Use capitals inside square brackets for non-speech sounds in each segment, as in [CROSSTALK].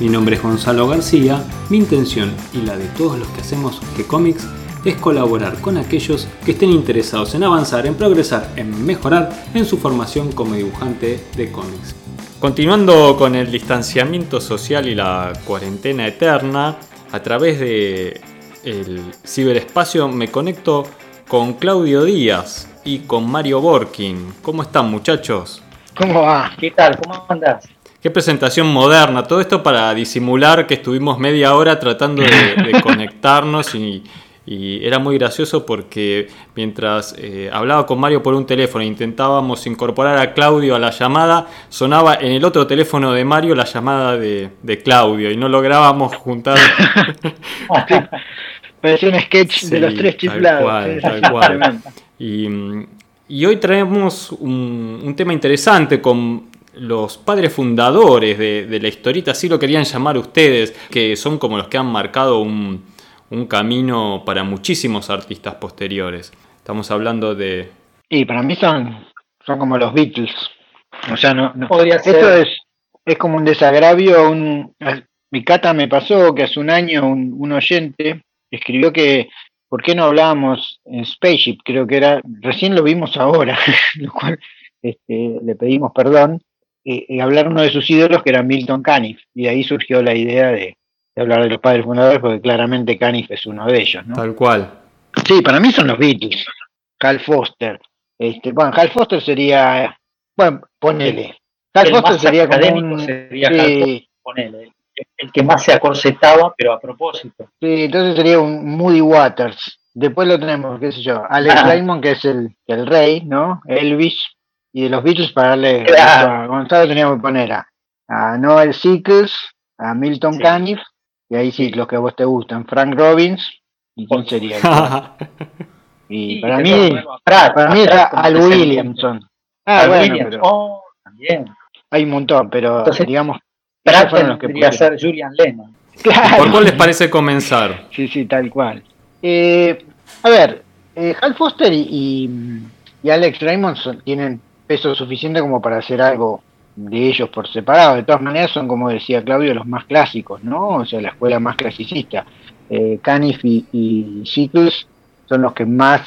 Mi nombre es Gonzalo García, mi intención y la de todos los que hacemos G-Comics es colaborar con aquellos que estén interesados en avanzar, en progresar, en mejorar en su formación como dibujante de cómics. Continuando con el distanciamiento social y la cuarentena eterna, a través de el ciberespacio me conecto con Claudio Díaz y con Mario Borkin. ¿Cómo están muchachos? ¿Cómo va? ¿Qué tal? ¿Cómo andas? Qué presentación moderna, todo esto para disimular que estuvimos media hora tratando de, [LAUGHS] conectarnos y, era muy gracioso porque mientras eh, hablaba con Mario por un teléfono e intentábamos incorporar a Claudio a la llamada, sonaba en el otro teléfono de Mario la llamada de, Claudio y no lográbamos juntar. [LAUGHS] Parecía un sketch de los tres chiflados. Y, y, hoy traemos un, un tema interesante con los padres fundadores de, la historieta, así lo querían llamar ustedes, que son como los que han marcado un, camino para muchísimos artistas posteriores. Estamos hablando de... Y para mí son, son como los Beatles. O sea, no, podría ser. Esto es, es como un desagravio. Un, mi cata me pasó que hace un año un, un oyente escribió que ¿por qué no hablábamos en Spaceship? Creo que era, recién lo vimos ahora, [LAUGHS] lo cual este, le pedimos perdón, y hablar uno de sus ídolos que era Milton Caniff, y ahí surgió la idea de, hablar de los padres fundadores, porque claramente Caniff es uno de ellos, ¿no? Tal cual. Sí, para mí son los Beatles, Hal Foster. Este, bueno, Hal Foster sería, bueno, ponele. Hal Foster sería como un, sería ponele, el que más se acorsetaba, pero a propósito. Sí, entonces sería un Moody Waters. Después lo tenemos, qué sé yo, Alex ah. Raymond, que es el, el rey, ¿no? Elvis, y de los Beatles para darle [LAUGHS] a Gonzalo teníamos que poner a, Noel Sickles, a Milton Caniff, y ahí sí, los que a vos te gustan, Frank Robbins, ¿y quién sería? [LAUGHS] y para mí, para, mí era Al Williamson. Ah, bueno, pero oh, también. Hay un montón, pero digamos, Pratt fueron los que podría ser Julian Lennon. [LAUGHS] ¿Por cuál les parece comenzar? Sí, sí, tal cual. Eh, a ver, eh, Hal Foster y, y Alex Raymond tienen peso suficiente como para hacer algo de ellos por separado. De todas maneras son, como decía Claudio, los más clásicos, ¿no? O sea, la escuela más clasicista. Eh, Caniff y, y son los que más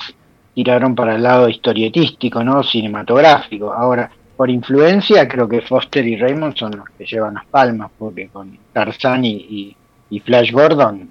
tiraron para el lado historietístico, ¿no? Cinematográfico. Ahora, por influencia, creo que Foster y Raymond son los que llevan las palmas, porque con Tarzan y, Flash Gordon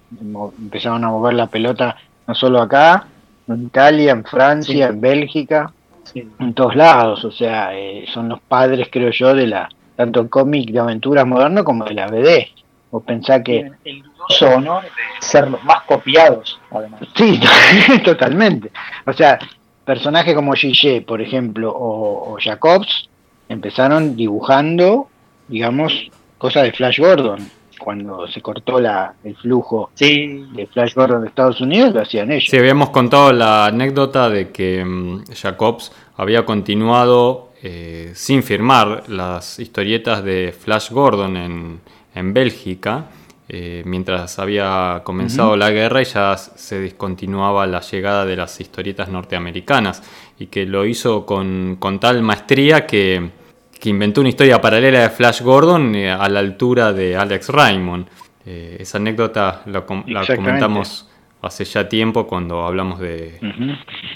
empezaron a mover la pelota no solo acá, en Italia, en Francia, en Bélgica en todos lados, o sea, eh, son los padres, creo yo, de la tanto el cómic de aventuras moderno como de la BD. O pensá que... El dudoso honor de ser los más copiados, además. Sí, [LAUGHS] totalmente. O sea, personajes como Gigi, por ejemplo, o, Jacobs, empezaron dibujando, digamos, cosas de Flash Gordon cuando se cortó la, el flujo de Flash Gordon de Estados Unidos, lo hacían ellos. Sí, habíamos contado la anécdota de que mm, Jacobs había continuado eh, sin firmar las historietas de Flash Gordon en, en Bélgica. Eh, mientras había comenzado la guerra y ya se discontinuaba la llegada de las historietas norteamericanas y que lo hizo con, con tal maestría que que inventó una historia paralela de Flash Gordon eh, a la altura de Alex Raymond. Eh, esa anécdota la, comentamos hace ya tiempo cuando hablamos de,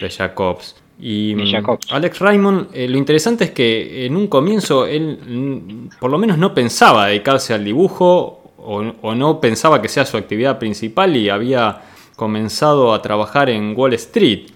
Jacobs. Y mm, Alex Raymond, eh, lo interesante es que en un comienzo él mm, por lo menos no pensaba dedicarse al dibujo o, o, no pensaba que sea su actividad principal y había comenzado a trabajar en Wall Street.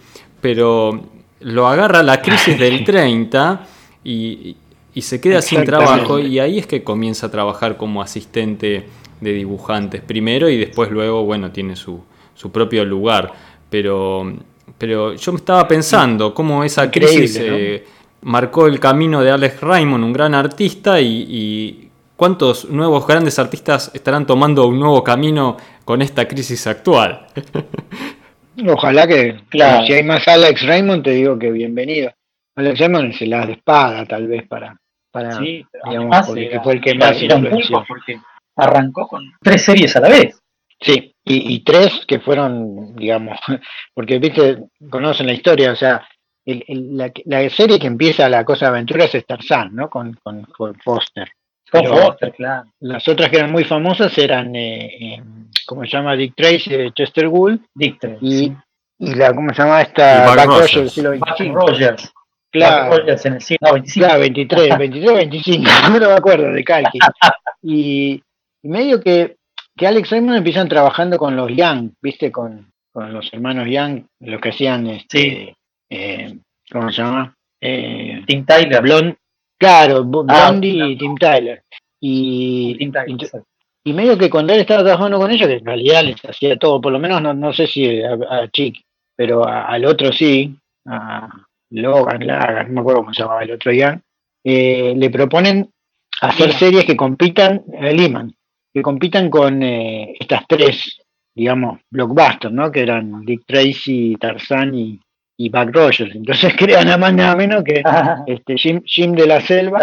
Pero lo agarra la crisis del [LAUGHS] 30 y, y se queda sin trabajo y ahí es que comienza a trabajar como asistente de dibujantes primero y después luego, bueno, tiene su, su propio lugar. Pero, pero yo me estaba pensando cómo esa crisis eh, marcó el camino de Alex Raymond, un gran artista, y, cuántos nuevos grandes artistas estarán tomando un nuevo camino con esta crisis actual. [LAUGHS] Ojalá que, claro. si hay más Alex Raymond, te digo que bienvenido. Alex Raymond se la de espada, tal vez, para. Para sí, digamos, porque fue el que más influenció. Porque arrancó con tres series a la vez. Sí, y, y, tres que fueron, digamos, [LAUGHS] porque viste, conocen la historia, o sea, el, el, la, la, serie que empieza la cosa de aventuras es Tarzan, ¿no? Con, con, con Foster. Con Foster, claro. Las otras que eran muy famosas eran, eh, eh, ¿cómo se llama? Dick Tracy de Chester Gould. Dick Tracy. Y, y la, ¿cómo se llama esta? Buck Rogers del siglo XXV. Rogers. Claro. En el siglo no, 25. Claro, 23, 23, 25, no me acuerdo de Calqui. y, y medio que que Alex Raymond empiezan trabajando con los Young, ¿viste? Con, con los hermanos Young, los que hacían, este, sí. eh, ¿cómo se llama? Eh, Tim Tyler. Blond, claro, Blondie ah, y Tim Tyler. Y, Tim Tyler, y, y, medio que cuando él estaba trabajando con ellos, que en realidad les hacía todo, por lo menos no, no sé si a, a Chick, pero a, al otro sí, a Logan, Lagan, no me acuerdo cómo se llamaba el otro Young, eh, le proponen hacer series que compitan, eh, Lehman, que compitan con eh, estas tres, digamos, blockbusters, ¿no? Que eran Dick Tracy, Tarzan y, y Buck Rogers. Entonces [LAUGHS] crean nada más nada menos que este, Jim, Jim de la Selva,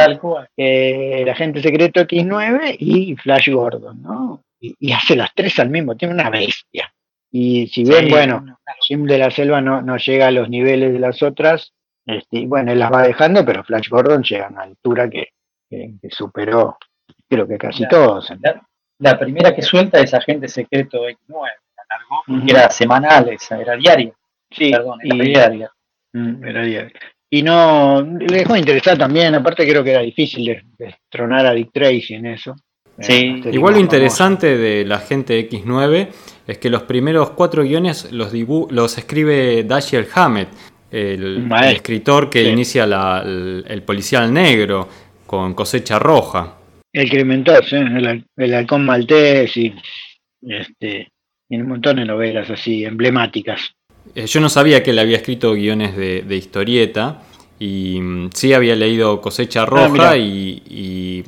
eh, el agente secreto X9 y Flash Gordon, ¿no? Y, y, hace las tres al mismo tiempo, una bestia. Y si bien, sí, bueno, Jim de la Selva no, no llega a los niveles de las otras, este, bueno, él las va dejando, pero Flash Gordon llega a una altura que, que, que superó, creo que casi la, todos. La, la primera que suelta es Agente Secreto X9, la largó uh -huh. era semanal, esa, era diaria. Sí, Perdón, era y, diaria. Era diaria. Y no, le dejó interesar también, aparte creo que era difícil destronar a Dick Tracy en eso. Sí. Eh, Igual lo interesante famoso. de la gente X9 es que los primeros cuatro guiones los, los escribe Dashiell Hammett, el, el, escritor que sí. inicia la, el, el policial negro con cosecha roja. El Crimentos, ¿eh? el, el, halcón maltés y, este, y un montón de novelas así emblemáticas. Eh, yo no sabía que él había escrito guiones de, de historieta y mm, sí había leído Cosecha Roja ah, y, y,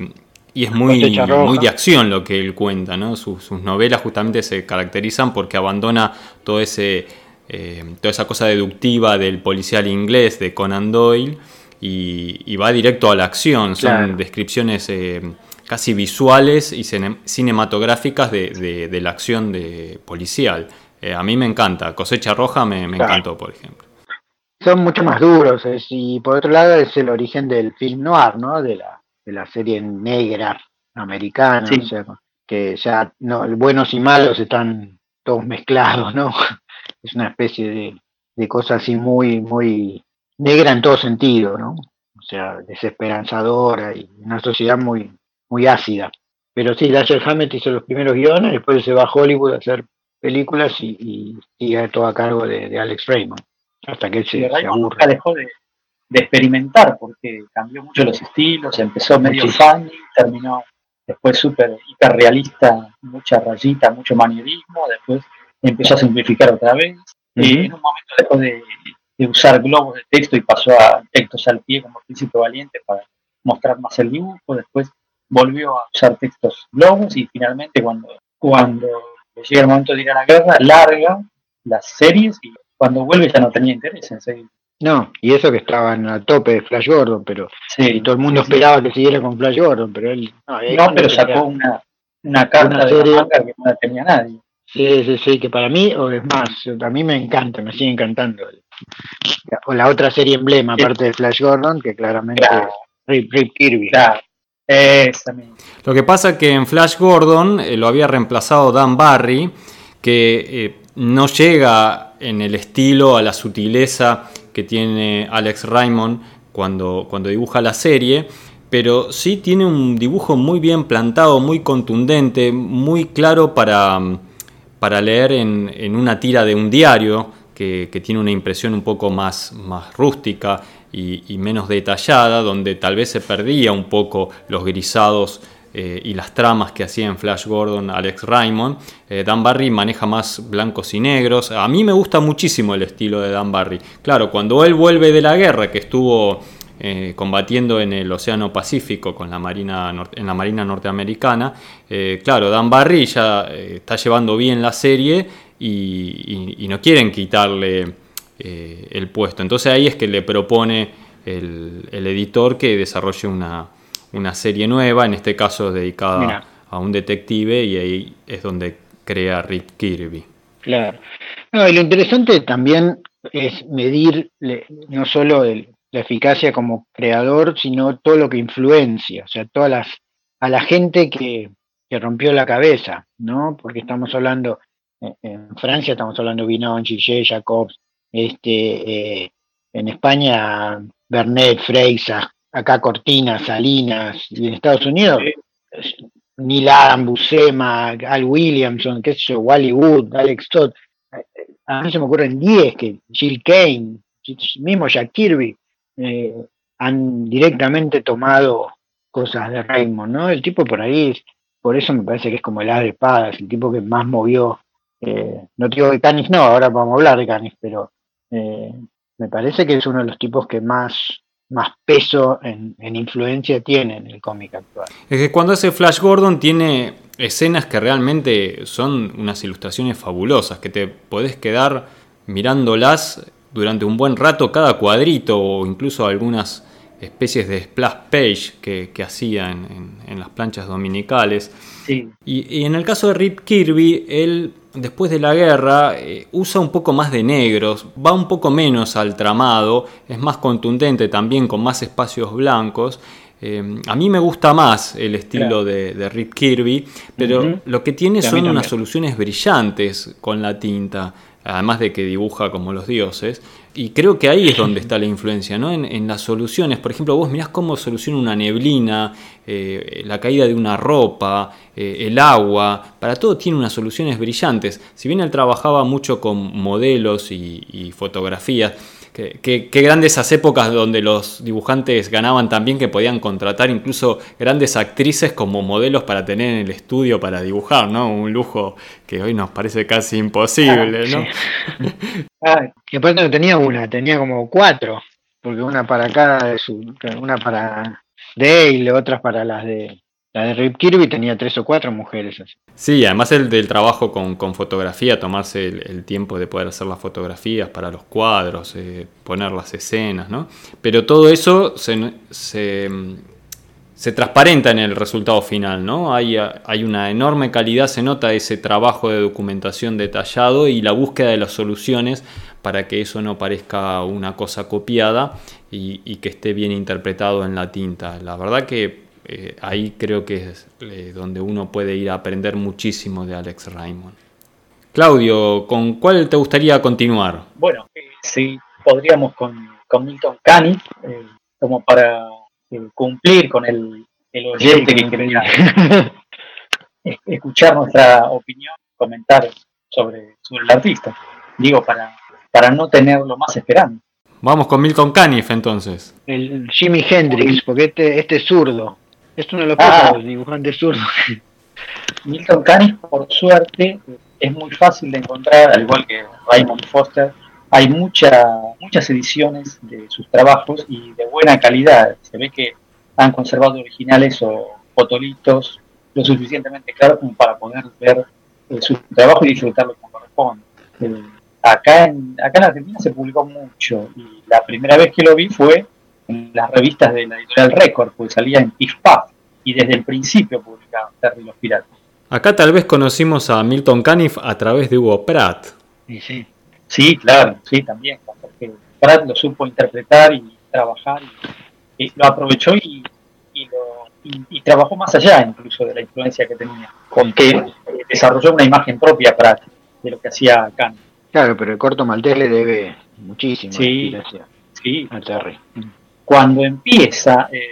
y, es muy, muy de acción lo que él cuenta. ¿no? Sus, sus novelas justamente se caracterizan porque abandona todo ese, eh, toda esa cosa deductiva del policial inglés de Conan Doyle y, y va directo a la acción. Son claro. descripciones eh, casi visuales y cinematográficas de, de, de la acción de policial. Eh, a mí me encanta. Cosecha Roja me, me claro. encantó, por ejemplo. Son mucho más duros. Es, y por otro lado es el origen del film noir, ¿no? De la, de la serie negra americana. Sí. O sea, que ya no, buenos y malos están todos mezclados, ¿no? Es una especie de, de cosa así muy, muy negra en todo sentido, ¿no? O sea, desesperanzadora y una sociedad muy, muy ácida. Pero sí, Dashiell Hammett hizo los primeros guiones, después se va a Hollywood a hacer películas y, y sigue todo a cargo de, de, Alex Raymond. Hasta que él se, se nunca dejó de, de, experimentar porque cambió mucho los estilos, empezó medio funny, terminó después súper hiperrealista, mucha rayita, mucho manierismo, después empezó a simplificar otra vez. Uh -huh. y en un momento dejó de, de, usar globos de texto y pasó a textos al pie como Príncipe Valiente para mostrar más el dibujo, después volvió a usar textos globos y finalmente cuando, cuando llega el momento de ir a la guerra, larga las series y cuando vuelve ya no tenía interés en seguir. No, y eso que estaban a tope de Flash Gordon, pero sí, y todo el mundo sí, esperaba sí. que siguiera con Flash Gordon, pero él... No, pero sacó una, una carta una serie, de la manga que no la tenía nadie. Sí, sí, sí, que para mí, o es más, a mí me encanta, me sigue encantando. O la otra serie emblema, aparte de Flash Gordon, que claramente claro. Rip, Rip Kirby. Claro. Lo que pasa es que en Flash Gordon eh, lo había reemplazado Dan Barry, que eh, no llega en el estilo a la sutileza que tiene Alex Raymond cuando, cuando dibuja la serie, pero sí tiene un dibujo muy bien plantado, muy contundente, muy claro para, para leer en, en una tira de un diario, que, tiene una impresión un poco más, más rústica y, menos detallada, donde tal vez se perdía un poco los grisados eh, y las tramas que hacía en Flash Gordon Alex Raymond. Eh, Dan Barry maneja más blancos y negros. A mí me gusta muchísimo el estilo de Dan Barry. Claro, cuando él vuelve de la guerra, que estuvo eh, combatiendo en el Océano Pacífico con la Marina en la Marina norteamericana, eh, claro, Dan Barry ya eh, está llevando bien la serie y, no quieren quitarle el puesto. Entonces ahí es que le propone el, editor que desarrolle una, una, serie nueva, en este caso dedicada a un detective, y ahí es donde crea Rick Kirby. Claro. No, y lo interesante también es medir no solo la eficacia como creador, sino todo lo que influencia, o sea, todas las a la gente que, que rompió la cabeza, ¿no? Porque estamos hablando en Francia estamos hablando de Vinon, Gillet, Jacobs, este, eh, en España Bernet, Freisa, acá Cortina, Salinas, y en Estados Unidos Neil Adam, Buscema, Al Williamson, qué sé yo, Wally Wood, Alex Todd, a mí se me ocurren 10 que Jill Kane, mismo Jack Kirby, eh, han directamente tomado cosas de Raymond, ¿no? El tipo por ahí, por eso me parece que es como el as de espadas, el tipo que más movió eh, no digo de Canis, no, ahora vamos a hablar de Canis, pero eh, me parece que es uno de los tipos que más, más peso en, influencia tiene en el cómic actual. Es que cuando hace Flash Gordon tiene escenas que realmente son unas ilustraciones fabulosas, que te podés quedar mirándolas durante un buen rato cada cuadrito o incluso algunas especies de splash page que, que hacía en, las planchas dominicales. Y, y, en el caso de Rip Kirby, él después de la guerra eh, usa un poco más de negros, va un poco menos al tramado, es más contundente también con más espacios blancos. Eh, a mí me gusta más el estilo de, Rip Kirby, pero lo que tiene son unas soluciones brillantes con la tinta además de que dibuja como los dioses. Y creo que ahí es donde está la influencia, ¿no? En, las soluciones. Por ejemplo, vos mirás cómo soluciona una neblina, eh, la caída de una ropa, eh, el agua. Para todo tiene unas soluciones brillantes. Si bien él trabajaba mucho con modelos y fotografías, Qué, grandes esas épocas donde los dibujantes ganaban también que podían contratar incluso grandes actrices como modelos para tener en el estudio para dibujar, ¿no? Un lujo que hoy nos parece casi imposible, ¿no? ah, que aparte no tenía una, tenía como cuatro, porque una para cada de su, una para Dale, otras para las de la de Rip Kirby tenía tres o cuatro mujeres. Así. Sí, además el del trabajo con, fotografía, tomarse el, tiempo de poder hacer las fotografías para los cuadros, eh, poner las escenas, ¿no? Pero todo eso se, se, transparenta en el resultado final, ¿no? Hay, hay una enorme calidad, se nota ese trabajo de documentación detallado y la búsqueda de las soluciones para que eso no parezca una cosa copiada y, y que esté bien interpretado en la tinta. La verdad que eh, ahí creo que es eh, donde uno puede ir a aprender muchísimo de Alex Raymond. Claudio, ¿con cuál te gustaría continuar? Bueno, eh, sí, podríamos con, con Milton Caniff, como para cumplir con el, oyente que quería escuchar nuestra opinión, comentar sobre, sobre el artista. Digo, para, para no tenerlo más esperando. Vamos con Milton Caniff entonces. El Jimi Hendrix, porque este, este es zurdo. Esto no lo pasa los dibujantes zurdos. [LAUGHS] Milton Caniff, por suerte, es muy fácil de encontrar, al igual que Raymond Foster. Hay mucha, muchas ediciones de sus trabajos y de buena calidad. Se ve que han conservado originales o fotolitos lo suficientemente claros como para poder ver eh, su trabajo y disfrutarlo como corresponde. Eh, acá, en, acá en Argentina se publicó mucho y la primera vez que lo vi fue en las revistas de la editorial Record, porque salía en Piff y desde el principio publicaban Terry los Piratas. Acá tal vez conocimos a Milton Caniff a través de Hugo Pratt. Sí, sí. Sí, claro, sí, también, porque Pratt lo supo interpretar y trabajar, y, lo aprovechó y, y, trabajó más allá incluso de la influencia que tenía, con que desarrolló una imagen propia Pratt de lo que hacía Caniff. Claro, pero el corto maltés le debe muchísimo sí, sí, a Terry cuando empieza eh,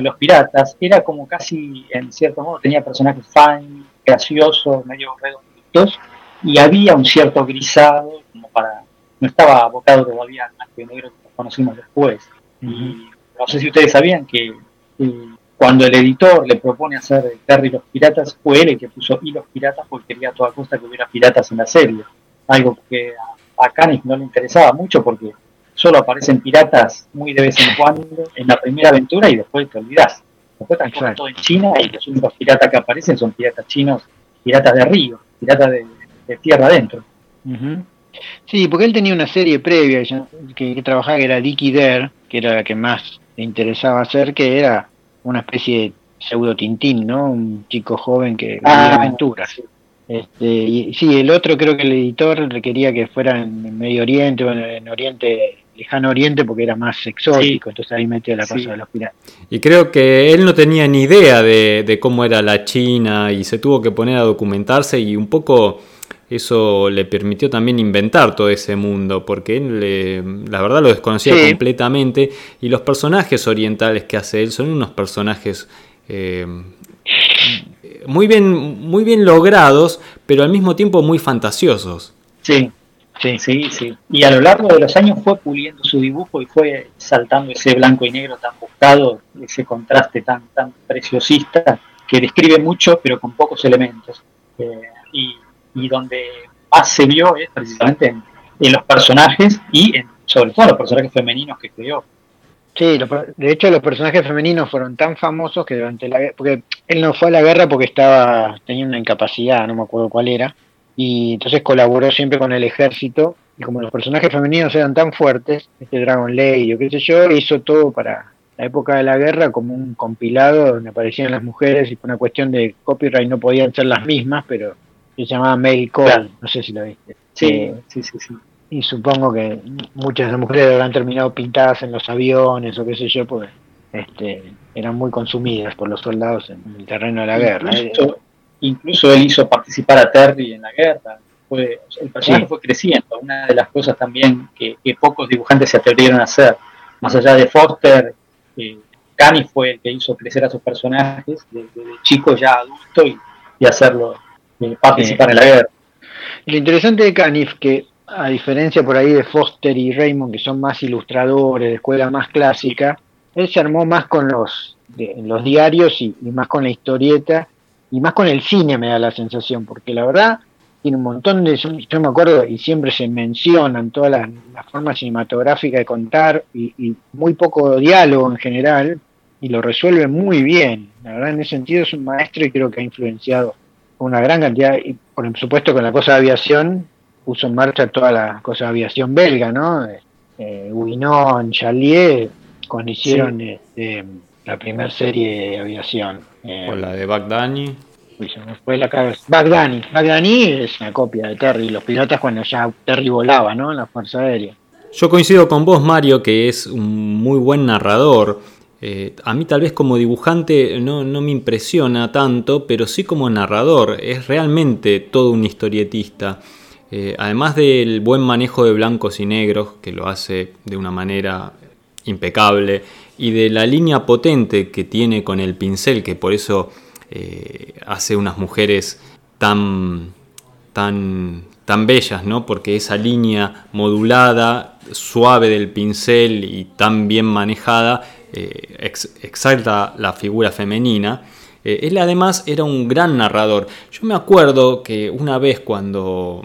los piratas, era como casi, en cierto modo, tenía personajes fan, graciosos, medio redonditos, y había un cierto grisado, como para, no estaba abocado todavía al que negro que conocimos después. Y no sé si ustedes sabían que eh, cuando el editor le propone hacer Terry los piratas, fue él el que puso y los piratas porque quería a toda costa que hubiera piratas en la serie. Algo que a, a no le interesaba mucho porque solo aparecen piratas muy de vez en cuando en la primera aventura y después te olvidas. Después están todo en China y los únicos piratas que aparecen son piratas chinos, piratas de río, piratas de, tierra adentro. Sí, porque él tenía una serie previa que, que trabajaba que era Dicky Dare, que era la que más le interesaba hacer, que era una especie de pseudo Tintín, ¿no? Un chico joven que ah, aventuras. Este, y sí, el otro creo que el editor requería que fuera en Medio Oriente o en, Oriente, lejano Oriente, porque era más exótico, entonces ahí metió la cosa de los piratas. Y creo que él no tenía ni idea de, cómo era la China y se tuvo que poner a documentarse y un poco eso le permitió también inventar todo ese mundo, porque él la verdad lo desconocía completamente y los personajes orientales que hace él son unos personajes eh, muy bien, muy bien logrados, pero al mismo tiempo muy fantasiosos. Sí, sí, sí, sí. Y a lo largo de los años fue puliendo su dibujo y fue saltando ese blanco y negro tan buscado, ese contraste tan, tan preciosista, que describe mucho, pero con pocos elementos. Eh, y, donde más se vio es precisamente en, en los personajes y en, sobre todo los personajes femeninos que creó. Sí, de hecho los personajes femeninos fueron tan famosos que durante la guerra, porque él no fue a la guerra porque estaba tenía una incapacidad, no me acuerdo cuál era, y entonces colaboró siempre con el ejército, y como los personajes femeninos eran tan fuertes, este Dragon Lady o qué sé yo, hizo todo para la época de la guerra como un compilado donde aparecían las mujeres y por una cuestión de copyright no podían ser las mismas, pero se llamaba Mail Call, no sé si lo viste. Sí, eh, sí, sí, sí y supongo que muchas de las mujeres habrán terminado pintadas en los aviones o qué sé yo, porque este, eran muy consumidas por los soldados en el terreno de la guerra. Incluso, él hizo participar a Terry en la guerra. Fue, el personaje fue creciendo. Una de las cosas también que, pocos dibujantes se atrevieron a hacer, más allá de Foster, eh, Cani fue el que hizo crecer a sus personajes de, chico ya adulto y, hacerlo eh, participar en la guerra. Lo interesante de Canif que a diferencia por ahí de Foster y Raymond, que son más ilustradores, de escuela más clásica, él se armó más con los, los diarios y, más con la historieta y más con el cine, me da la sensación, porque la verdad tiene un montón de. Yo me acuerdo y siempre se mencionan todas las, formas cinematográficas de contar y, muy poco diálogo en general, y lo resuelve muy bien. La verdad, en ese sentido es un maestro y creo que ha influenciado una gran cantidad, y por supuesto con la cosa de aviación, puso en marcha toda la cosa de aviación belga, ¿no? Eh, Winon, Charlier, cuando hicieron este, la primera serie de aviación. Eh, o la de Bagdani. Uy, se me fue la cabeza. Bagdani. Bagdani es una copia de Terry, los pilotas cuando ya Terry volaba, ¿no? En la Fuerza Aérea. Yo coincido con vos, Mario, que es un muy buen narrador. Eh, a mí tal vez como dibujante no, no, me impresiona tanto, pero sí como narrador. Es realmente todo un historietista. Eh, además del buen manejo de blancos y negros, que lo hace de una manera impecable, y de la línea potente que tiene con el pincel, que por eso eh, hace unas mujeres tan, tan, tan bellas, ¿no? porque esa línea modulada, suave del pincel y tan bien manejada, eh, exalta la figura femenina. él además era un gran narrador. Yo me acuerdo que una vez cuando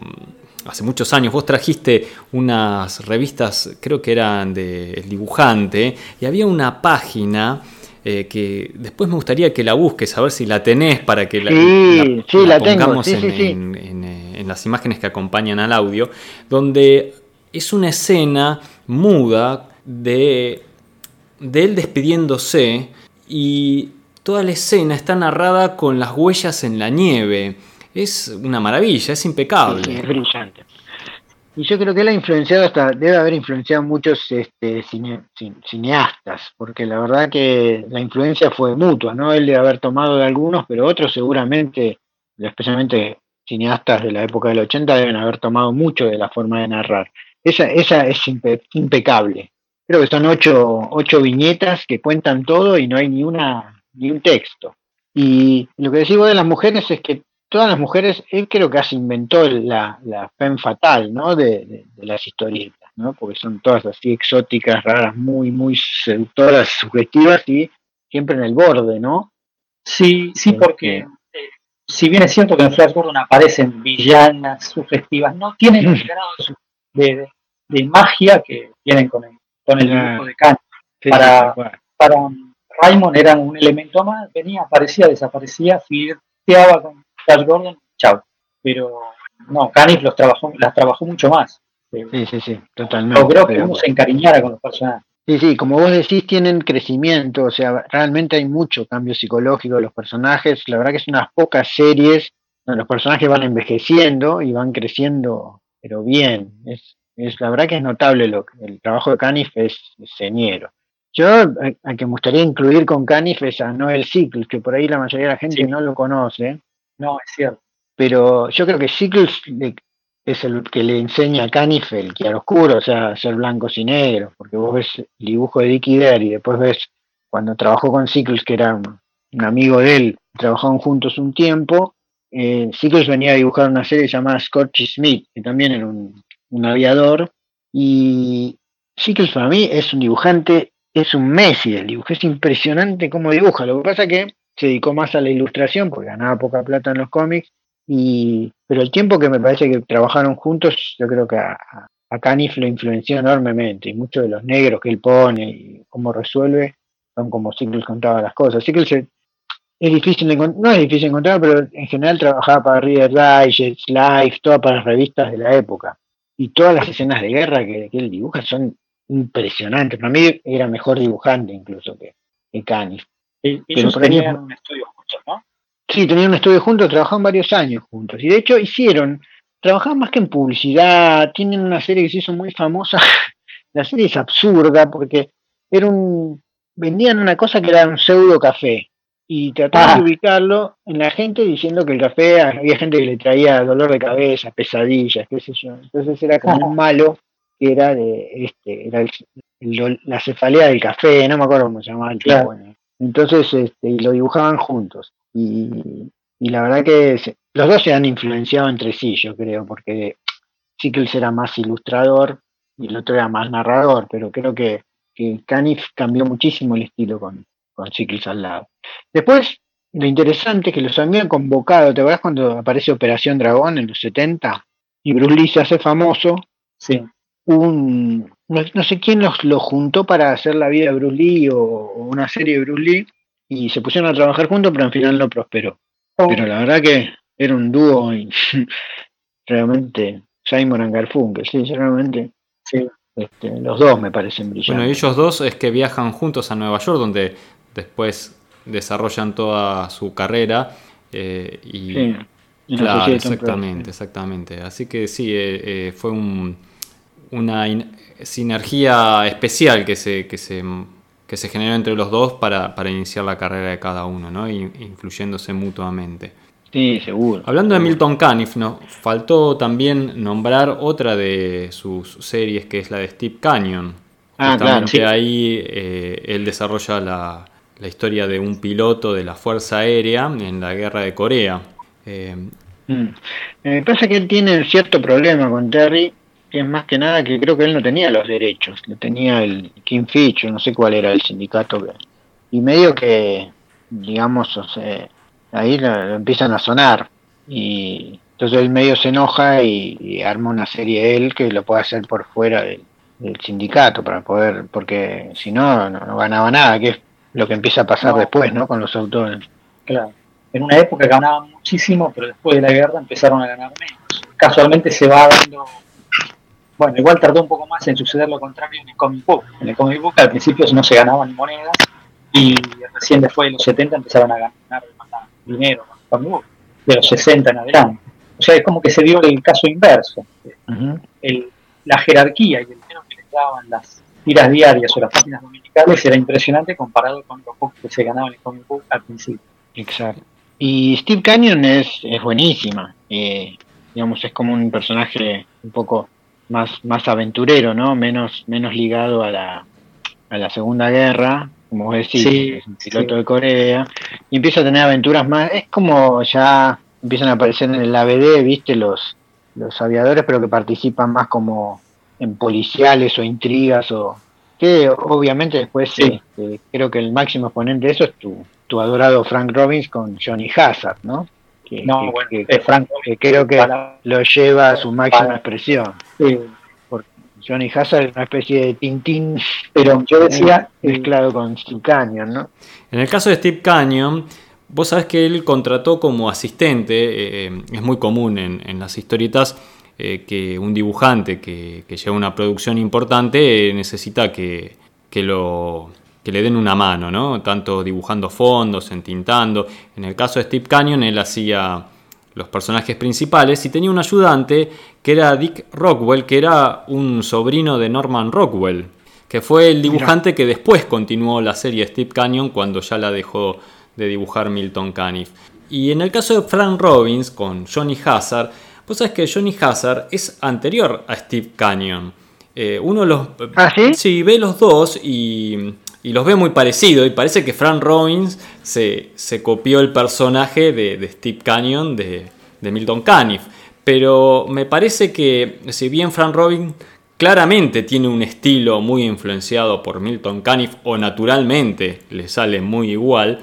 hace muchos años, vos trajiste unas revistas, creo que eran de El Dibujante, y había una página eh, que después me gustaría que la busques, a ver si la tenés para que la, pongamos en, las imágenes que acompañan al audio, donde es una escena muda de, de él despidiéndose y toda la escena está narrada con las huellas en la nieve es una maravilla, es impecable. es brillante. Y yo creo que él ha influenciado hasta, debe haber influenciado muchos este, cineastas, porque la verdad que la influencia fue mutua, ¿no? Él debe haber tomado de algunos, pero otros seguramente, especialmente cineastas de la época del 80, deben haber tomado mucho de la forma de narrar. Esa, esa es impecable. Creo que son ocho, ocho viñetas que cuentan todo y no hay ni una ni un texto. Y lo que decimos de las mujeres es que todas las mujeres, él creo que casi inventó la, la femme fatal, ¿no? De, las historietas, ¿no? Porque son todas así exóticas, raras, muy, muy seductoras, subjetivas y siempre en el borde, ¿no? Sí, sí, este, porque eh, si bien es cierto que en Flash Gordon aparecen villanas sugestivas, no tienen el [LAUGHS] grado de, de, magia que tienen con el, con el dibujo de Khan. para, para Raymond eran un elemento más, venía, aparecía, desaparecía, flirteaba con Flash Gordon, chao. Pero no, Canif los trabajó, las trabajó mucho más. Sí, sí, sí, totalmente. Logró que uno se encariñara con los personajes. Sí, sí, como vos decís, tienen crecimiento, o sea, realmente hay mucho cambio psicológico de los personajes. La verdad que es unas pocas series donde los personajes van envejeciendo y van creciendo, pero bien. Es, es la verdad que es notable lo el trabajo de Canif es, señero. Yo a, que me gustaría incluir con Canif es a Noel Sickles, que por ahí la mayoría de la gente no lo conoce. No, es cierto. Pero yo creo que Sickles es el que le enseña a Canif el oscuro, o sea, ser blancos y negros, porque vos ves el dibujo de Dicky Dare y después ves cuando trabajó con Sickles, que era un, amigo de él, trabajaron juntos un tiempo, eh, Sickles venía a dibujar una serie llamada Scorchy Smith, que también era un, aviador, y Sickles para mí es un dibujante, es un Messi del dibujo, es impresionante cómo dibuja, lo que pasa que se dedicó más a la ilustración porque ganaba poca plata en los cómics y, pero el tiempo que me parece que trabajaron juntos, yo creo que a, a Canif lo influenció enormemente. Y muchos de los negros que él pone y cómo resuelve son como Sickles contaba las cosas. Sickles es, es difícil de encontrar, no es difícil de encontrar, pero en general trabajaba para Reader Digest, Life, todas para las revistas de la época. Y todas las escenas de guerra que, él dibuja son impresionantes. Para mí era mejor dibujante incluso que, que Canif. Ellos tenían un estudio juntos, ¿no? Sí, tenían un estudio juntos, trabajaban varios años juntos. Y de hecho hicieron, trabajaban más que en publicidad, tienen una serie que se hizo muy famosa. [LAUGHS] la serie es absurda porque era un, vendían una cosa que era un pseudo café y trataban de ah. ubicarlo en la gente diciendo que el café había gente que le traía dolor de cabeza, pesadillas, qué sé yo. Entonces era como un malo que era de este, era la cefalea del café, no me acuerdo cómo se llamaba el tipo. Entonces este, lo dibujaban juntos. Y, la verdad que los dos se han influenciado entre sí, yo creo, porque Sickles era más ilustrador y el otro era más narrador, pero creo que, que Canif cambió muchísimo el estilo con, con Sickles al lado. Después, lo interesante es que los habían convocado, ¿te acuerdas cuando aparece Operación Dragón en los 70? Y Bruce Lee se hace famoso. Sí. Un, no, sé quién los, lo juntó para hacer la vida de Bruce Lee o, o, una serie de Bruce Lee y se pusieron a trabajar juntos, pero al final no prosperó. Oh. Pero la verdad que era un dúo [LAUGHS] realmente Simon and Garfunkel, sí, realmente. Sí. Este, los dos me parecen brillantes. Bueno, ellos dos es que viajan juntos a Nueva York, donde después desarrollan toda su carrera. Eh, y, sí, claro, exactamente, exactamente. Así que sí, eh, eh, fue un, una sinergia especial que se, que se que se generó entre los dos para, iniciar la carrera de cada uno, ¿no? influyéndose mutuamente. Sí, seguro. Hablando de Milton Caniff, ¿no? faltó también nombrar otra de sus series, que es la de Steve Canyon. Ah, Justamente ahí eh, él desarrolla la, historia de un piloto de la Fuerza Aérea en la Guerra de Corea. Eh, mm. Me pasa que él tiene cierto problema con Terry, es más que nada que creo que él no tenía los derechos, lo tenía el King Fitch, no sé cuál era el sindicato. y medio que, digamos, o sea, ahí lo, empiezan a sonar. Y entonces él medio se enoja y, arma una serie él que lo puede hacer por fuera del, sindicato para poder, porque si no, no, ganaba nada, que es lo que empieza a pasar después, ¿no? Con los autores. Claro. En una época ganaban muchísimo, pero después de la guerra empezaron a ganar menos. Casualmente se va dando bueno, igual tardó un poco más en suceder lo contrario en el comic book. En el comic book al principio no se ganaban monedas y recién después de los 70 empezaron a ganar dinero con el comic book, de los 60 en adelante. O sea, es como que se dio el caso inverso. la jerarquía y el dinero que les daban las tiras diarias o las páginas dominicales era impresionante comparado con lo poco que se ganaba en el comic book al principio. Exacto. Y Steve Canyon es, es buenísima. Eh, digamos, es como un personaje un poco más, más aventurero, ¿no? Menos, menos ligado a la, a la Segunda Guerra, como vos decís, es un piloto de Corea, y empieza a tener aventuras más, es como ya empiezan a aparecer en el ABD, viste, los, los aviadores, pero que participan más como en policiales o intrigas, o que obviamente después sí. Este, creo que el máximo exponente de eso es tu, tu adorado Frank Robbins con Johnny Hazard, ¿no? No, bueno, es Frank que creo que lo lleva a su máxima expresión. Sí. Porque Johnny Hazard es una especie de Tintín, pero yo decía mezclado con Steve Canyon, ¿no? En el caso de Steve Canyon, vos sabés que él contrató como asistente, eh, es muy común en, las historietas que un dibujante que, lleva una producción importante necesita que, lo, que le den una mano, ¿no? Tanto dibujando fondos, entintando. En el caso de Steve Canyon, él hacía los personajes principales y tenía un ayudante que era Dick Rockwell, que era un sobrino de Norman Rockwell, que fue el dibujante que después continuó la serie Steve Canyon cuando ya la dejó de dibujar Milton Caniff. Y en el caso de Frank Robbins con Johnny Hazard, pues sabes que Johnny Hazard es anterior a Steve Canyon. Eh, uno los. ¿Ah, sí? Sí, ve los dos y y los ve muy parecidos. Y parece que Frank Robbins se, copió el personaje de, Steve Canyon de, Milton Caniff. Pero me parece que, si bien Frank Robbins claramente tiene un estilo muy influenciado por Milton Caniff, o naturalmente le sale muy igual,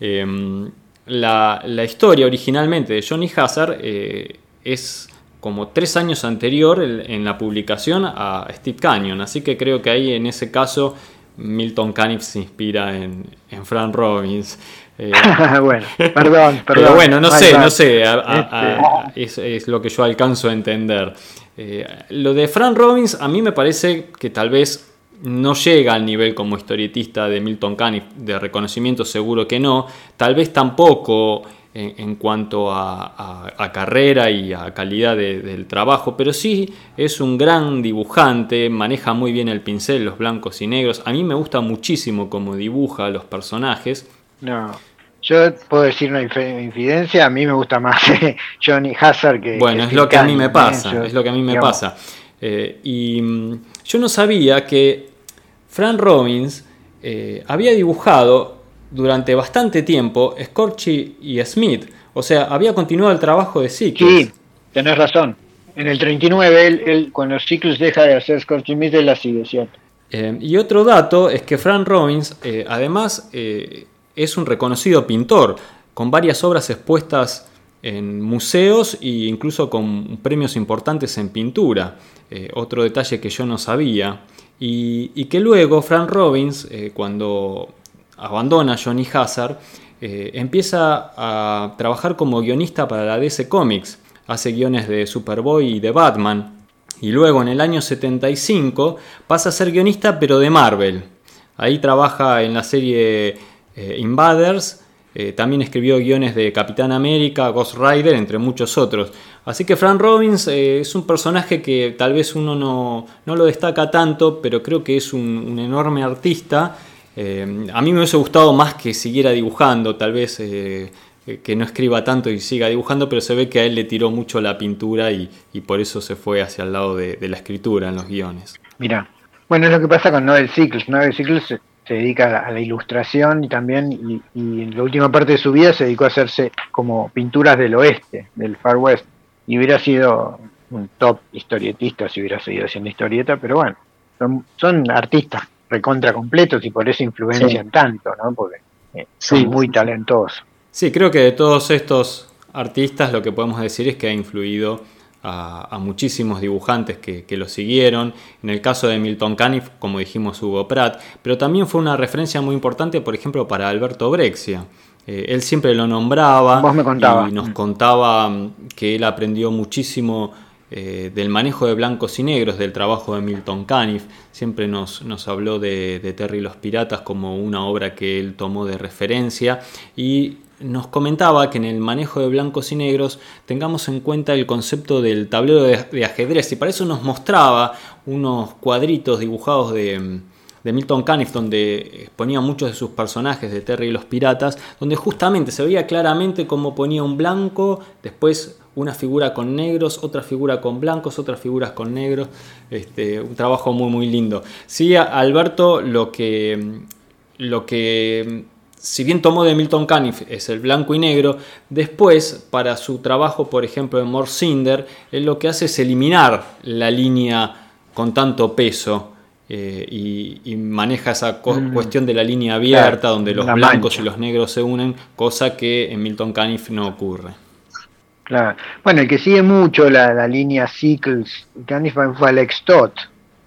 em, la, historia originalmente de Johnny Hazard eh, es como tres años anterior en la publicación a Steve Canyon. Así que creo que ahí en ese caso Milton Caniff se inspira en, en Frank Robbins. Eh, [LAUGHS] bueno, perdón, [LAUGHS] perdón. Pero bueno, no sé, no sé, este- es, lo que yo alcanzo a entender. Eh, lo de Frank Robbins a mí me parece que tal vez no llega al nivel como historietista de Milton Caniff, de reconocimiento seguro que no, tal vez tampoco en, cuanto a, carrera y a calidad del trabajo, pero sí es un gran dibujante, maneja muy bien el pincel, los blancos y negros. A mí me gusta muchísimo cómo dibuja los personajes. No, yo puedo decir una infidencia, a mí me gusta más [LAUGHS] Johnny Hazard que... Bueno, es lo que a mí me pasa, es lo que a mí me pasa. y mm, yo no sabía que Frank Robbins eh, había dibujado durante bastante tiempo Scorchy y Smith. O sea, había continuado el trabajo de Sickles. Sí, tenés razón. En el 39, él, cuando Sickles deja de hacer Scorchy Smith, él la sigue, ¿cierto? Eh, y otro dato es que Frank Robbins, eh, además, eh, es un reconocido pintor, con varias obras expuestas en museos e incluso con premios importantes en pintura. otro detalle que yo no sabía. Y, y que luego Frank Robbins, cuando abandona Johnny Hazard, eh, empieza a trabajar como guionista para la DC Comics. Hace guiones de Superboy y de Batman. Y luego en el año 75 pasa a ser guionista pero de Marvel. Ahí trabaja en la serie eh, Invaders. Eh, también escribió guiones de Capitán América, Ghost Rider, entre muchos otros. Así que Frank Robbins es un personaje que tal vez uno no, lo destaca tanto, pero creo que es un enorme artista eh, a mí me hubiese gustado más que siguiera dibujando, tal vez eh, que no escriba tanto y siga dibujando, pero se ve que a él le tiró mucho la pintura y, por eso se fue hacia el lado de, la escritura en los guiones. Mira, bueno, es lo que pasa con Noel Ciclos. Noel Ciclos se, dedica a la, ilustración y también, y, en la última parte de su vida se dedicó a hacerse como pinturas del oeste, del Far West. Y hubiera sido un top historietista si hubiera seguido haciendo historieta, pero bueno, son, son artistas recontra completos y por eso influencian tanto, ¿no? Porque eh, son muy talentosos. Sí, creo que de todos estos artistas lo que podemos decir es que ha influido a, muchísimos dibujantes que, lo siguieron. En el caso de Milton Caniff, como dijimos, Hugo Pratt, pero también fue una referencia muy importante, por ejemplo, para Alberto Brexia. Eh, él siempre lo nombraba me y nos contaba que él aprendió muchísimo eh, del manejo de blancos y negros, del trabajo de Milton Caniff. Siempre nos, habló de, Terry y los Piratas como una obra que él tomó de referencia y nos comentaba que en el manejo de blancos y negros tengamos en cuenta el concepto del tablero de, ajedrez y para eso nos mostraba unos cuadritos dibujados de, de Milton Caniff, donde ponía muchos de sus personajes de Terry y los Piratas, donde justamente se veía claramente cómo ponía un blanco, después una figura con negros, otra figura con blancos, otras figuras con negros. Este, un trabajo muy muy lindo. Sí, Alberto, lo que, lo que si bien tomó de Milton Caniff es el blanco y negro, después para su trabajo, por ejemplo, en Morsinder, él lo que hace es eliminar la línea con tanto peso. Eh, y, maneja esa mm. cuestión de la línea abierta donde los blancos y los negros se unen, cosa que en Milton Caniff no ocurre. Claro. Bueno, el que sigue mucho la, línea Sickles Caniff fue Alex Todd.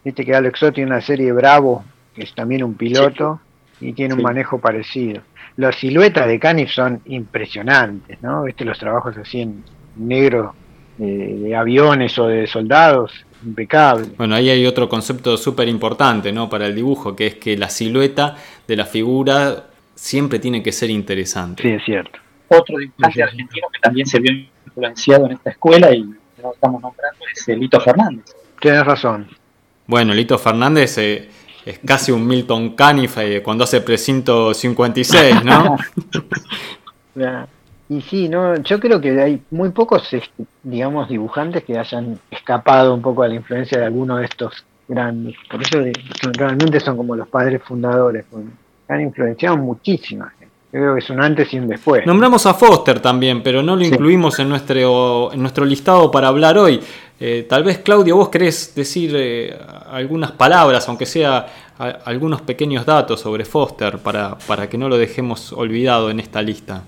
Viste que Alex Todd tiene una serie Bravo, que es también un piloto y tiene un manejo parecido. las siluetas de Canif son impresionantes, ¿no? Viste los trabajos así en negro de, aviones o de soldados, impecable. Bueno, ahí hay otro concepto súper importante, ¿no? Para el dibujo, que es que la silueta de la figura siempre tiene que ser interesante. Sí, es cierto. Otro dibujante argentino que también se vio influenciado en esta escuela y lo estamos nombrando es Lito Fernández. Tienes razón. Bueno, Lito Fernández eh, es casi un Milton Caniff eh, cuando hace precinto 56, ¿no? [LAUGHS] y sí, no, yo creo que hay muy pocos, digamos, dibujantes que hayan escapado un poco a la influencia de alguno de estos grandes. Por eso realmente son como los padres fundadores. Han influenciado muchísima gente. Yo creo que es un antes y un después. Nombramos a Foster también, pero no lo incluimos en nuestro, en nuestro listado para hablar hoy. Eh, tal vez, Claudio, vos querés decir eh, algunas palabras, aunque sea algunos pequeños datos sobre Foster, para, para que no lo dejemos olvidado en esta lista.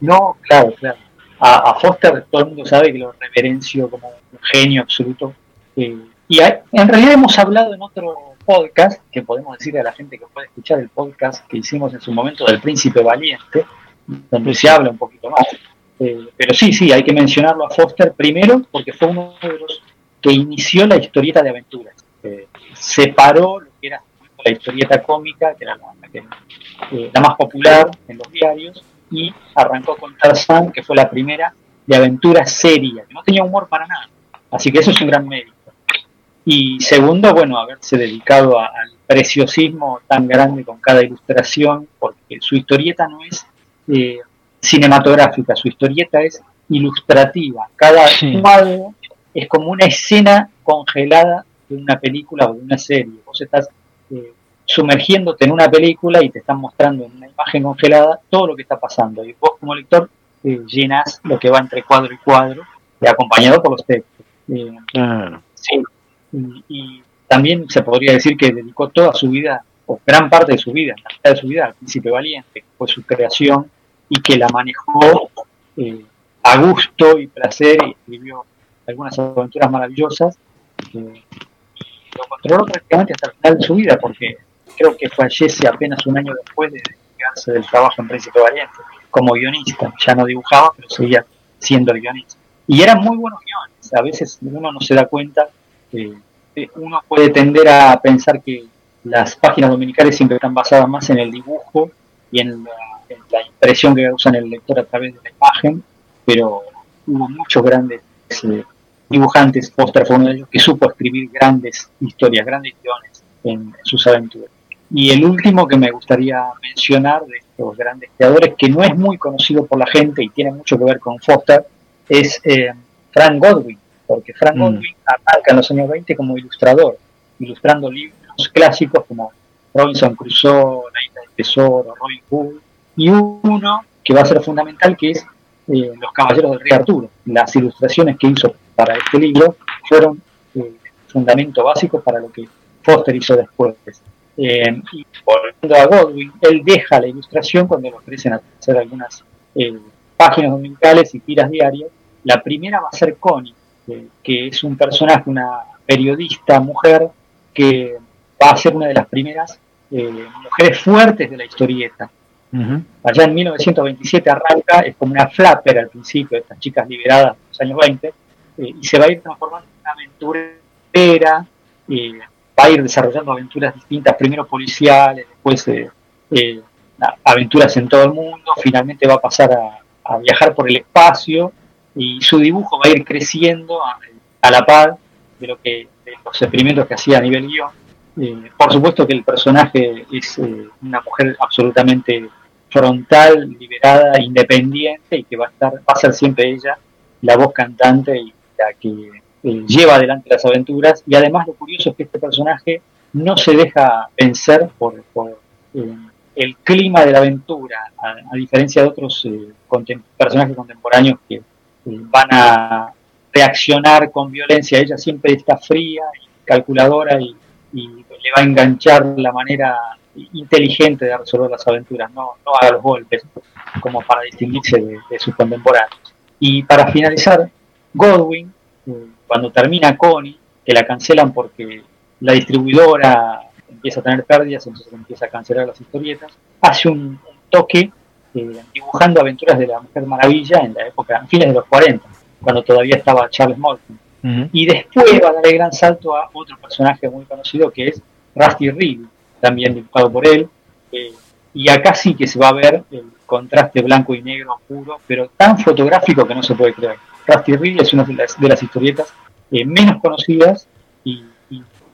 No, claro, claro. A, Foster todo el mundo sabe que lo reverencio como un genio absoluto. Eh, y en realidad hemos hablado en otro podcast, que podemos decirle a la gente que puede escuchar el podcast que hicimos en su momento del Príncipe Valiente, donde se habla un poquito más. Eh, pero sí, sí, hay que mencionarlo a Foster primero porque fue uno de los que inició la historieta de aventuras. Eh, separó lo que era la historieta cómica, que era eh, la, más popular en los diarios, y arrancó con Tarzan, que fue la primera de aventura seria, que no tenía humor para nada. Así que eso es un gran mérito. Y segundo, bueno, haberse dedicado al preciosismo tan grande con cada ilustración, porque su historieta no es eh, cinematográfica, su historieta es ilustrativa. Cada cuadro es como una escena congelada de una película o de una serie. Vos estás eh, sumergiéndote en una película y te están mostrando en una imagen congelada todo lo que está pasando. Y vos como lector eh, llenas lo que va entre cuadro y cuadro, acompañado por los textos. claro. Sí, y, también se podría decir que dedicó toda su vida, o gran parte de su vida, la mitad de su vida al Príncipe Valiente, que fue su creación y que la manejó eh, a gusto y placer y escribió algunas aventuras maravillosas. Eh, lo controló prácticamente hasta el final de su vida, porque creo que fallece apenas un año después de dedicarse del trabajo en Príncipe Valiente, como guionista. Ya no dibujaba, pero seguía siendo guionista. Y eran muy buenos guiones. A veces uno no se da cuenta eh, uno puede tender a pensar que las páginas dominicales siempre están basadas más en el dibujo y en la, impresión que usan el lector a través de la imagen, pero hubo muchos grandes eh, dibujantes, Foster fue uno de ellos, que supo escribir grandes historias, grandes guiones en, sus aventuras. Y el último que me gustaría mencionar de estos grandes creadores, que no es muy conocido por la gente y tiene mucho que ver con Foster, es eh, Frank Godwin porque Frank mm. Godwin arranca en los años 20 como ilustrador, ilustrando libros clásicos como Robinson Crusoe, La Isla del Tesoro, Robin Hood, y uno que va a ser fundamental que es eh, Los Caballeros del Rey Arturo. Las ilustraciones que hizo para este libro fueron eh, fundamento básico para lo que Foster hizo después. Eh, y volviendo a Godwin, él deja la ilustración cuando le ofrecen hacer algunas eh, páginas dominicales y tiras diarias. La primera va a ser Connie, que es un personaje, una periodista mujer, que va a ser una de las primeras eh, mujeres fuertes de la historieta. Allá en 1927 arranca, es como una flapper al principio, de estas chicas liberadas en los años 20, eh, y se va a ir transformando en una aventurera, eh, va a ir desarrollando aventuras distintas, primero policiales, después aventuras en todo el mundo, finalmente va a pasar a viajar por el espacio y su dibujo va a ir creciendo a, la par de lo que de los experimentos que hacía a nivel guion. Eh, por supuesto que el personaje es eh, una mujer absolutamente frontal, liberada, independiente y que va a estar, va a ser siempre ella la voz cantante y la que eh, lleva adelante las aventuras. Y además lo curioso es que este personaje no se deja vencer por, el clima de la aventura, a, diferencia de otros personajes contemporáneos que van a reaccionar con violencia. Ella siempre está fría y calculadora y, le va a enganchar la manera inteligente de resolver las aventuras, no, no haga los golpes como para distinguirse de, sus contemporáneos. Y para finalizar, Godwin, eh, cuando termina Connie, que la cancelan porque la distribuidora empieza a tener pérdidas, entonces empieza a cancelar las historietas, hace un, toque eh, dibujando aventuras de la Mujer Maravilla en la época, en fines de los 40, cuando todavía estaba Charles Morton. Y después va a dar el gran salto a otro personaje muy conocido que es Rusty Reed, también dibujado por él. Eh, y acá sí que se va a ver el contraste blanco y negro puro, pero tan fotográfico que no se puede creer. Rusty Reed es una de las, historietas eh, menos conocidas y,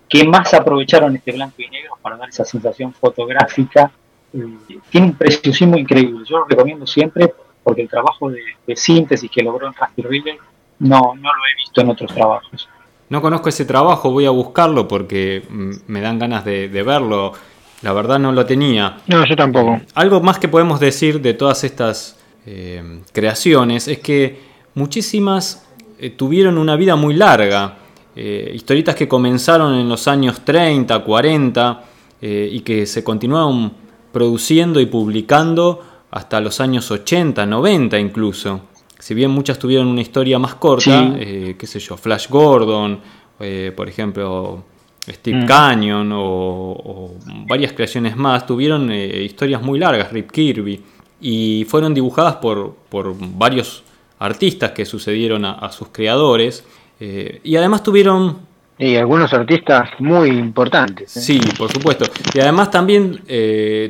que más aprovecharon este blanco y negro para dar esa sensación fotográfica. Eh, tiene un preciosismo increíble. Yo lo recomiendo siempre porque el trabajo de, síntesis que logró en Rusty Reed no, no lo he visto en otros trabajos. No conozco ese trabajo, voy a buscarlo porque me dan ganas de, verlo. La verdad no lo tenía. No, yo tampoco. Algo más que podemos decir de todas estas eh, creaciones es que muchísimas eh, tuvieron una vida muy larga. Eh, historietas que comenzaron en los años 30, 40 y que se continuaron produciendo y publicando hasta los años 80, 90 incluso si bien muchas tuvieron una historia más corta, eh, qué sé yo, Flash Gordon, eh, por ejemplo, Steve mm. Canyon o, varias creaciones más, tuvieron eh, historias muy largas, Rip Kirby, y fueron dibujadas por, por varios artistas que sucedieron a, sus creadores, y además tuvieron y algunos artistas muy importantes. Sí, por supuesto. Y además también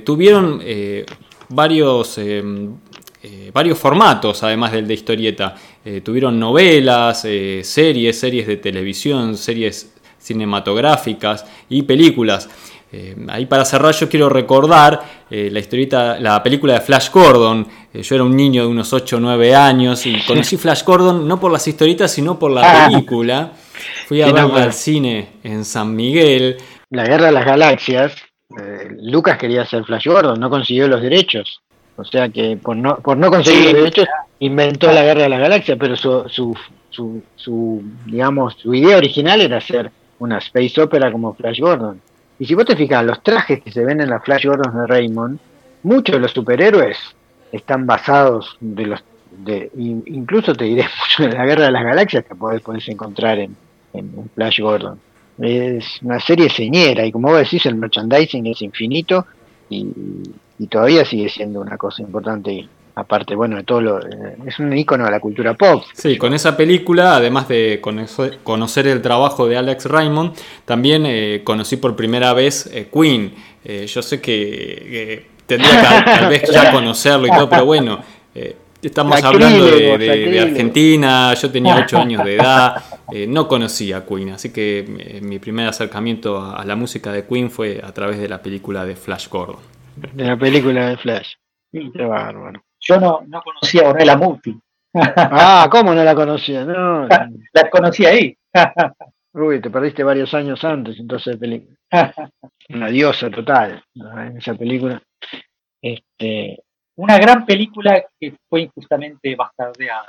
tuvieron varios eh, varios formatos, además del de historieta. Eh, tuvieron novelas, eh, series, series de televisión, series cinematográficas y películas. Ahí para cerrar yo quiero recordar la historieta, la película de Flash Gordon. yo era un niño de unos 8 o 9 años y [LAUGHS] conocí Flash Gordon no por las historietas, sino por la ah. película. Fui a verla al cine en San Miguel. La Guerra de las Galaxias, Lucas quería ser Flash Gordon, no consiguió los derechos. O sea que por no, por no conseguir los derechos inventó la guerra de la galaxia, pero su, su, su, su, digamos, su idea original era hacer una space opera como Flash Gordon. Y si vos te fijas, los trajes que se ven en la Flash Gordon de Raymond, muchos de los superhéroes están basados de los de, incluso te diré [LAUGHS] mucho de la guerra de las galaxias que podés, podés encontrar en, en Flash Gordon. Es una serie señera y como vos decís, el merchandising es infinito y, y todavía sigue siendo una cosa importante aparte, bueno, de todo lo, eh, es un icono de la cultura pop. Sí, con esa película, además de conocer, el trabajo de Alex Raymond, también eh, conocí por primera vez eh, Queen. yo sé que tendría que tal vez ya conocerlo y todo, pero bueno, estamos hablando de, Argentina, yo tenía 8 años de edad, no conocía Queen, así que mi primer acercamiento a la música de Queen fue a través de la película de Flash Gordon. De la película de Flash. Qué bárbaro. Yo no, no conocía a Ornella Muti. ah, ¿cómo no la conocía? No, [LAUGHS] la conocí ahí. Uy, te perdiste varios años antes entonces de película. Una diosa total en esa película. Este, una gran película que fue injustamente bastardeada,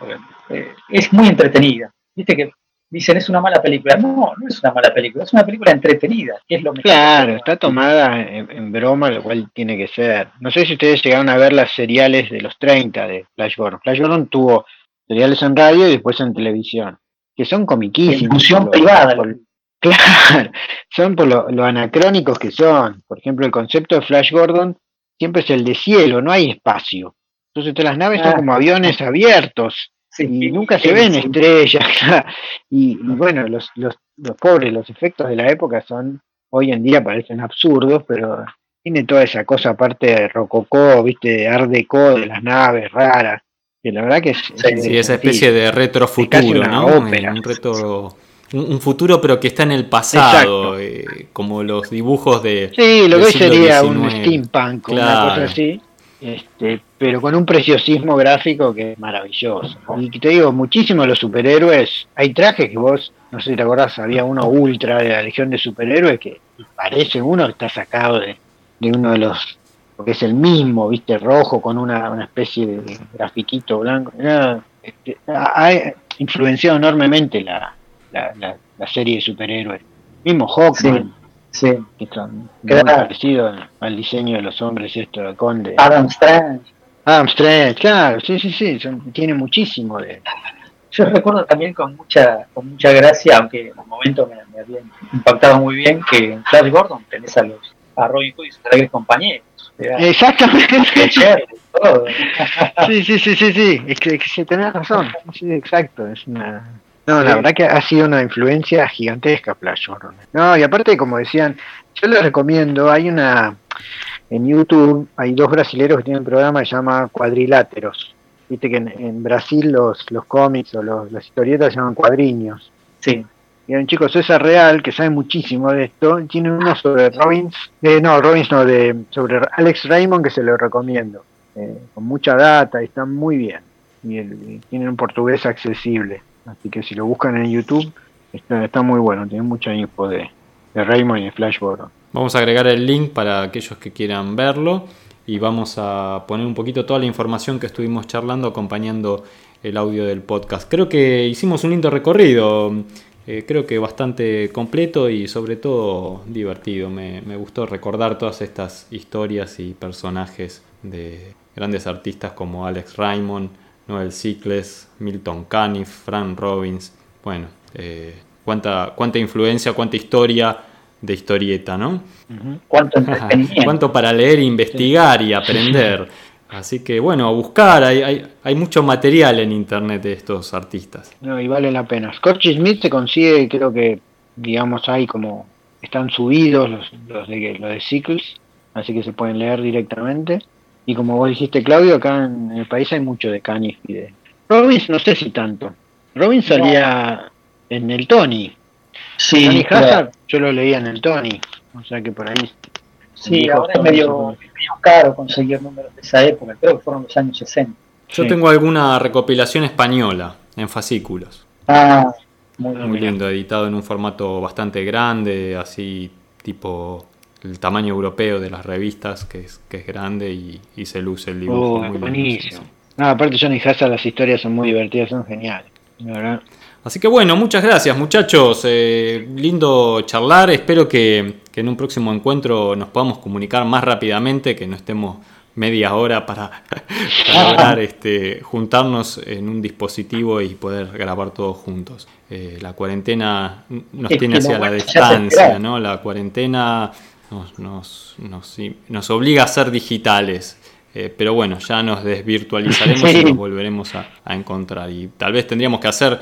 la verdad. Eh, es muy entretenida. Viste que dicen es una mala película. No, no es una mala película, es una película entretenida, que es lo mejor. Claro, está tomada en, broma, lo cual tiene que ser. No sé si ustedes llegaron a ver las seriales de los 30 de Flash Gordon. Flash Gordon tuvo seriales en radio y después en televisión, que son comiquísimos. Función privada. [LAUGHS] claro, son por lo, anacrónicos que son. Por ejemplo, el concepto de Flash Gordon siempre es el de cielo, no hay espacio. Entonces todas las naves son ah. como aviones abiertos y nunca se ven estrellas. [LAUGHS] y, bueno, los, los, los pobres, los efectos de la época son, hoy en día parecen absurdos, pero tiene toda esa cosa aparte de rococó, viste, de art deco de las naves raras, que la verdad que es... Sí, esa especie de retrofuturo, ¿no? Ópera. Un retro... Un, futuro pero que está en el pasado, eh, como los dibujos de... Sí, lo que sería un steampunk, una cosa así. Este, pero con un preciosismo gráfico que es maravilloso. Y te digo, muchísimos de los superhéroes, hay trajes que vos, no sé si te acordás, había uno ultra de la Legión de Superhéroes que parece uno que está sacado de, uno de los, porque es el mismo, viste, rojo con una, especie de grafiquito blanco. Este, ha, influenciado enormemente la, la, serie de superhéroes. Mismo Hawkman. Sí. Que son parecido al diseño de los hombres esto de Conde. Adam Strange. Adam Strange, claro, sí, sí, sí, tiene muchísimo de... Yo recuerdo también con mucha con mucha gracia, aunque en un momento me, me habían impactado muy bien, que en Flash Gordon tenés a los a Robin Hood y sus compañeros. Exactamente. [LAUGHS] sí, sí, sí, sí, sí. Es que, que tenés razón. Sí, exacto. Es una. No, la verdad que ha sido una influencia gigantesca Flash Gordon. No, y aparte, como decían, yo les recomiendo, hay una, en YouTube, hay dos brasileros que tienen un programa que se llama Cuadriláteros. Viste que en, Brasil los, los cómics o los, las historietas se llaman cuadriños. Sí. Y hay un chico César Real que sabe muchísimo de esto. Tiene uno sobre Robbins, eh, no, Robbins no, de, sobre Alex Raymond que se lo recomiendo. Eh, con mucha data y está muy bien. Y, el, tiene un portugués accesible. Así que si lo buscan en YouTube, está, muy bueno. Tiene mucha info de, de Raymond y de Flash Gordon. Vamos a agregar el link para aquellos que quieran verlo y vamos a poner un poquito toda la información que estuvimos charlando acompañando el audio del podcast. Creo que hicimos un lindo recorrido, eh, creo que bastante completo y sobre todo divertido. Me, gustó recordar todas estas historias y personajes de grandes artistas como Alex Raymond, Noel Sickles, Milton Caniff, Frank Robbins. Bueno, eh, cuánta, cuánta influencia, cuánta historia de historieta, ¿no? ¿Cuánto, [LAUGHS] ¿Cuánto para leer, investigar y aprender? Así que bueno, a buscar, hay, hay, hay, mucho material en internet de estos artistas. No, y vale la pena. Scorchy Smith se consigue, creo que, digamos, hay como, están subidos los, los de los de Cycles, así que se pueden leer directamente. Y como vos dijiste, Claudio, acá en el país hay mucho de Canis y de... Robbins, no sé si tanto. Robbins salía en el Tony. Sí, yo lo leía en el Tony, o sea que por ahí. Sí, ahora es medio, caro conseguir números de esa época, creo que fueron los años 60. Yo tengo alguna recopilación española en fascículos. Ah, muy, lindo, editado en un formato bastante grande, así tipo el tamaño europeo de las revistas, que es, que es grande y, se luce el dibujo. Oh, muy buenísimo. No, aparte Johnny Hazard, las historias son muy divertidas, son geniales. verdad. Así que bueno, muchas gracias muchachos. Eh, lindo charlar. Espero que, en un próximo encuentro nos podamos comunicar más rápidamente, que no estemos media hora para, [LAUGHS] lograr este, juntarnos en un dispositivo y poder grabar todos juntos. Eh, la cuarentena nos tiene hacia la distancia, ¿no? La cuarentena nos, nos, obliga a ser digitales. Eh, pero bueno, ya nos desvirtualizaremos y nos volveremos a, a encontrar. Y tal vez tendríamos que hacer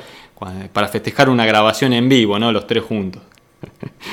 para festejar una grabación en vivo, ¿no? Los tres juntos. [LAUGHS]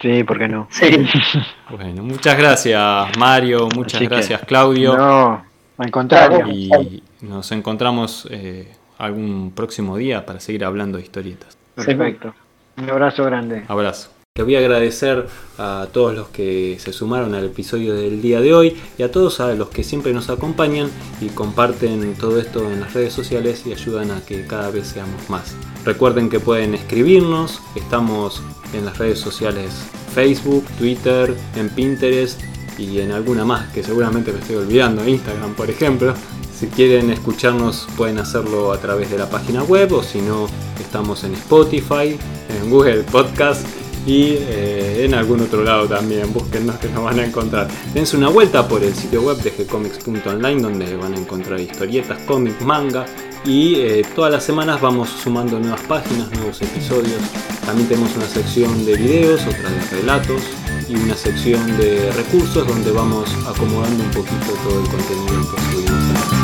Sí, ¿por qué no? [LAUGHS] Bueno, muchas gracias Mario, muchas gracias Claudio. No, al contrario. Y nos encontramos eh, algún próximo día para seguir hablando de historietas. Perfecto. Un abrazo grande. Abrazo. Le voy a agradecer a todos los que se sumaron al episodio del día de hoy y a todos los que siempre nos acompañan y comparten todo esto en las redes sociales y ayudan a que cada vez seamos más. Recuerden que pueden escribirnos, estamos en las redes sociales Facebook, Twitter, en Pinterest y en alguna más que seguramente me estoy olvidando, Instagram por ejemplo. Si quieren escucharnos pueden hacerlo a través de la página web o si no estamos en Spotify, en Google Podcast y eh, en algún otro lado también. Búsquennos que nos van a encontrar. Dense una vuelta por el sitio web de gcomics.online donde van a encontrar historietas, cómics, manga y eh, todas las semanas vamos sumando nuevas páginas, nuevos episodios. También tenemos una sección de videos, otra de relatos y una sección de recursos donde vamos acomodando un poquito todo el contenido que subimos.